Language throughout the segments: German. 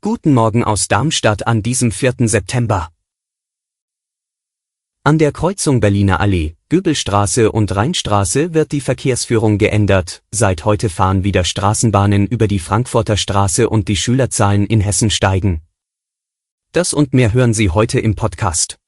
Guten Morgen aus Darmstadt an diesem 4. September. An der Kreuzung Berliner Allee, Göbelstraße und Rheinstraße wird die Verkehrsführung geändert. Seit heute fahren wieder Straßenbahnen über die Frankfurter Straße und die Schülerzahlen in Hessen steigen. Das und mehr hören Sie heute im Podcast.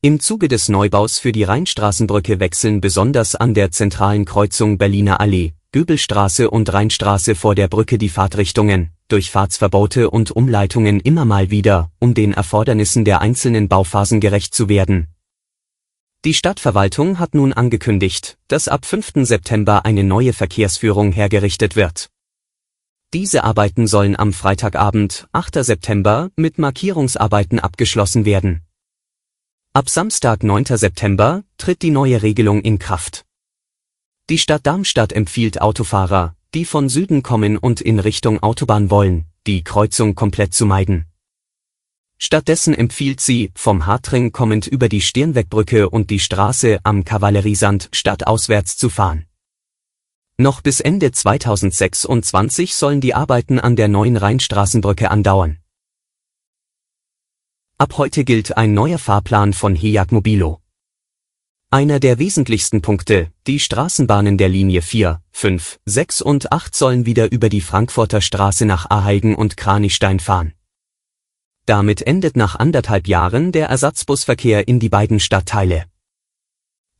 Im Zuge des Neubaus für die Rheinstraßenbrücke wechseln besonders an der zentralen Kreuzung Berliner Allee, Göbelstraße und Rheinstraße vor der Brücke die Fahrtrichtungen, Durchfahrtsverbote und Umleitungen immer mal wieder, um den Erfordernissen der einzelnen Bauphasen gerecht zu werden. Die Stadtverwaltung hat nun angekündigt, dass ab 5. September eine neue Verkehrsführung hergerichtet wird. Diese Arbeiten sollen am Freitagabend, 8. September, mit Markierungsarbeiten abgeschlossen werden. Ab Samstag 9. September tritt die neue Regelung in Kraft. Die Stadt Darmstadt empfiehlt Autofahrer, die von Süden kommen und in Richtung Autobahn wollen, die Kreuzung komplett zu meiden. Stattdessen empfiehlt sie, vom Hartring kommend über die Stirnwegbrücke und die Straße am Kavalleriesand stadtauswärts zu fahren. Noch bis Ende 2026 sollen die Arbeiten an der neuen Rheinstraßenbrücke andauern. Ab heute gilt ein neuer Fahrplan von HEAG Mobilo. Einer der wesentlichsten Punkte, die Straßenbahnen der Linie 4, 5, 6 und 8 sollen wieder über die Frankfurter Straße nach Aheigen und Kranichstein fahren. Damit endet nach anderthalb Jahren der Ersatzbusverkehr in die beiden Stadtteile.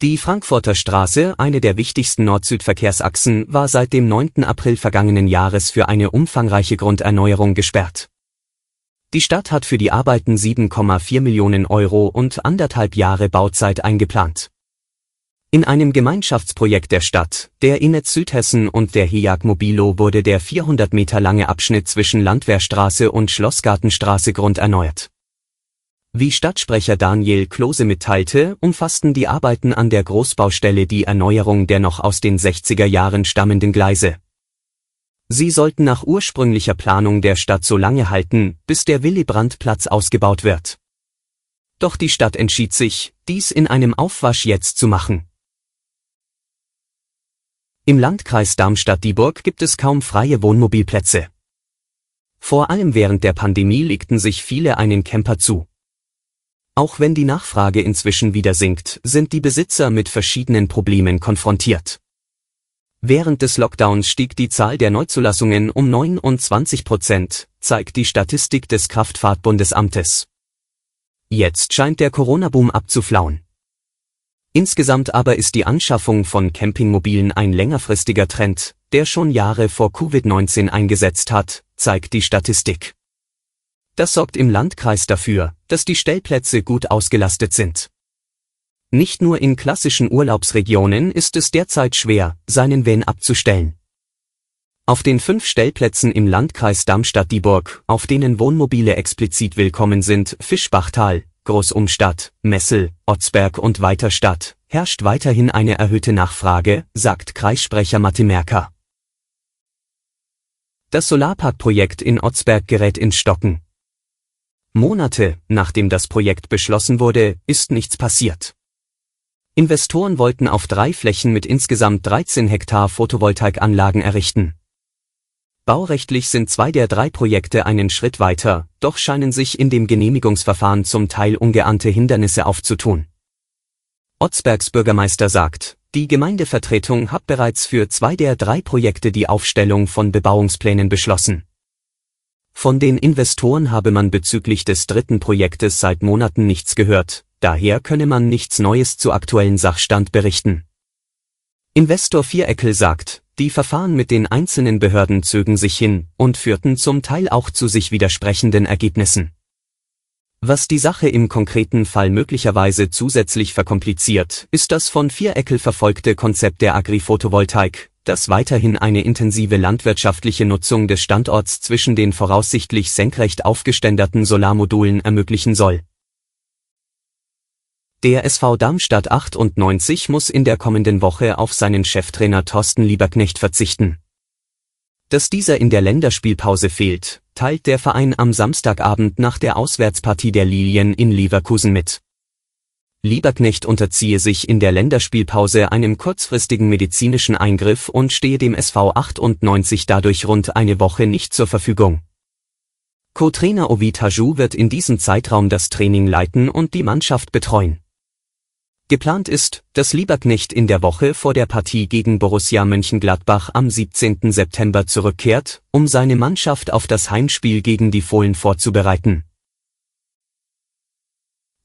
Die Frankfurter Straße, eine der wichtigsten Nord-Süd-Verkehrsachsen, war seit dem 9. April vergangenen Jahres für eine umfangreiche Grunderneuerung gesperrt. Die Stadt hat für die Arbeiten 7,4 Millionen Euro und anderthalb Jahre Bauzeit eingeplant. In einem Gemeinschaftsprojekt der Stadt, der Innet Südhessen und der HIAG Mobilo wurde der 400 Meter lange Abschnitt zwischen Landwehrstraße und Schlossgartenstraße grunderneuert. Wie Stadtsprecher Daniel Klose mitteilte, umfassten die Arbeiten an der Großbaustelle die Erneuerung der noch aus den 60er Jahren stammenden Gleise. Sie sollten nach ursprünglicher Planung der Stadt so lange halten, bis der Willy-Brandt-Platz ausgebaut wird. Doch die Stadt entschied sich, dies in einem Aufwasch jetzt zu machen. Im Landkreis Darmstadt-Dieburg gibt es kaum freie Wohnmobilplätze. Vor allem während der Pandemie legten sich viele einen Camper zu. Auch wenn die Nachfrage inzwischen wieder sinkt, sind die Besitzer mit verschiedenen Problemen konfrontiert. Während des Lockdowns stieg die Zahl der Neuzulassungen um 29 Prozent, zeigt die Statistik des Kraftfahrtbundesamtes. Jetzt scheint der Corona-Boom abzuflauen. Insgesamt aber ist die Anschaffung von Campingmobilen ein längerfristiger Trend, der schon Jahre vor Covid-19 eingesetzt hat, zeigt die Statistik. Das sorgt im Landkreis dafür, dass die Stellplätze gut ausgelastet sind. Nicht nur in klassischen Urlaubsregionen ist es derzeit schwer, seinen Van abzustellen. Auf den fünf Stellplätzen im Landkreis Darmstadt-Dieburg, auf denen Wohnmobile explizit willkommen sind, Fischbachtal, Großumstadt, Messel, Otzberg und Weiterstadt, herrscht weiterhin eine erhöhte Nachfrage, sagt Kreissprecher Matti Merker. Das Solarparkprojekt in Otzberg gerät ins Stocken. Monate, nachdem das Projekt beschlossen wurde, ist nichts passiert. Investoren wollten auf drei Flächen mit insgesamt 13 Hektar Photovoltaikanlagen errichten. Baurechtlich sind zwei der drei Projekte einen Schritt weiter, doch scheinen sich in dem Genehmigungsverfahren zum Teil ungeahnte Hindernisse aufzutun. Otzbergs Bürgermeister sagt, die Gemeindevertretung hat bereits für zwei der drei Projekte die Aufstellung von Bebauungsplänen beschlossen. Von den Investoren habe man bezüglich des dritten Projektes seit Monaten nichts gehört, daher könne man nichts Neues zu aktuellen Sachstand berichten. Investor Viereckel sagt, die Verfahren mit den einzelnen Behörden zögen sich hin und führten zum Teil auch zu sich widersprechenden Ergebnissen. Was die Sache im konkreten Fall möglicherweise zusätzlich verkompliziert, ist das von Viereckel verfolgte Konzept der Agri-Photovoltaik, das weiterhin eine intensive landwirtschaftliche Nutzung des Standorts zwischen den voraussichtlich senkrecht aufgeständerten Solarmodulen ermöglichen soll. Der SV Darmstadt 98 muss in der kommenden Woche auf seinen Cheftrainer Thorsten Lieberknecht verzichten. Dass dieser in der Länderspielpause fehlt, teilt der Verein am Samstagabend nach der Auswärtspartie der Lilien in Leverkusen mit. Lieberknecht unterziehe sich in der Länderspielpause einem kurzfristigen medizinischen Eingriff und stehe dem SV 98 dadurch rund eine Woche nicht zur Verfügung. Co-Trainer Ovid Hajou wird in diesem Zeitraum das Training leiten und die Mannschaft betreuen. Geplant ist, dass Lieberknecht in der Woche vor der Partie gegen Borussia Mönchengladbach am 17. September zurückkehrt, um seine Mannschaft auf das Heimspiel gegen die Fohlen vorzubereiten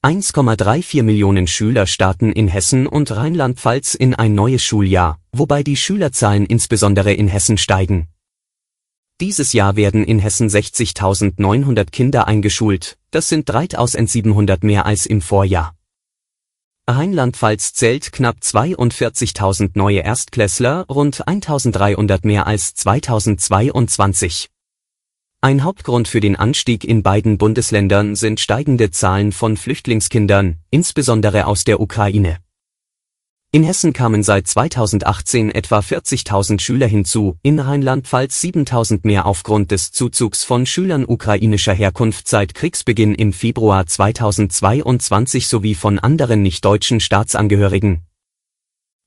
1,34 Millionen Schüler starten in Hessen und Rheinland-Pfalz in ein neues Schuljahr, wobei die Schülerzahlen insbesondere in Hessen steigen. Dieses Jahr werden in Hessen 60.900 Kinder eingeschult, das sind 3.700 mehr als im Vorjahr. Rheinland-Pfalz zählt knapp 42.000 neue Erstklässler, rund 1.300 mehr als 2022. Ein Hauptgrund für den Anstieg in beiden Bundesländern sind steigende Zahlen von Flüchtlingskindern, insbesondere aus der Ukraine. In Hessen kamen seit 2018 etwa 40.000 Schüler hinzu, in Rheinland-Pfalz 7.000 mehr aufgrund des Zuzugs von Schülern ukrainischer Herkunft seit Kriegsbeginn im Februar 2022 sowie von anderen nicht-deutschen Staatsangehörigen.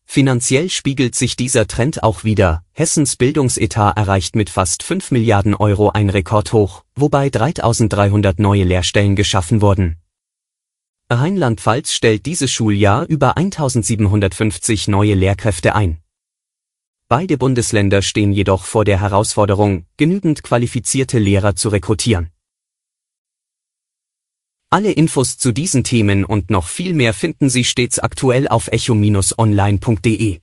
Finanziell spiegelt sich dieser Trend auch wieder. Hessens Bildungsetat erreicht mit fast 5 Milliarden Euro ein Rekordhoch, wobei 3300 neue Lehrstellen geschaffen wurden. Rheinland-Pfalz stellt dieses Schuljahr über 1750 neue Lehrkräfte ein. Beide Bundesländer stehen jedoch vor der Herausforderung, genügend qualifizierte Lehrer zu rekrutieren. Alle Infos zu diesen Themen und noch viel mehr finden Sie stets aktuell auf echo-online.de.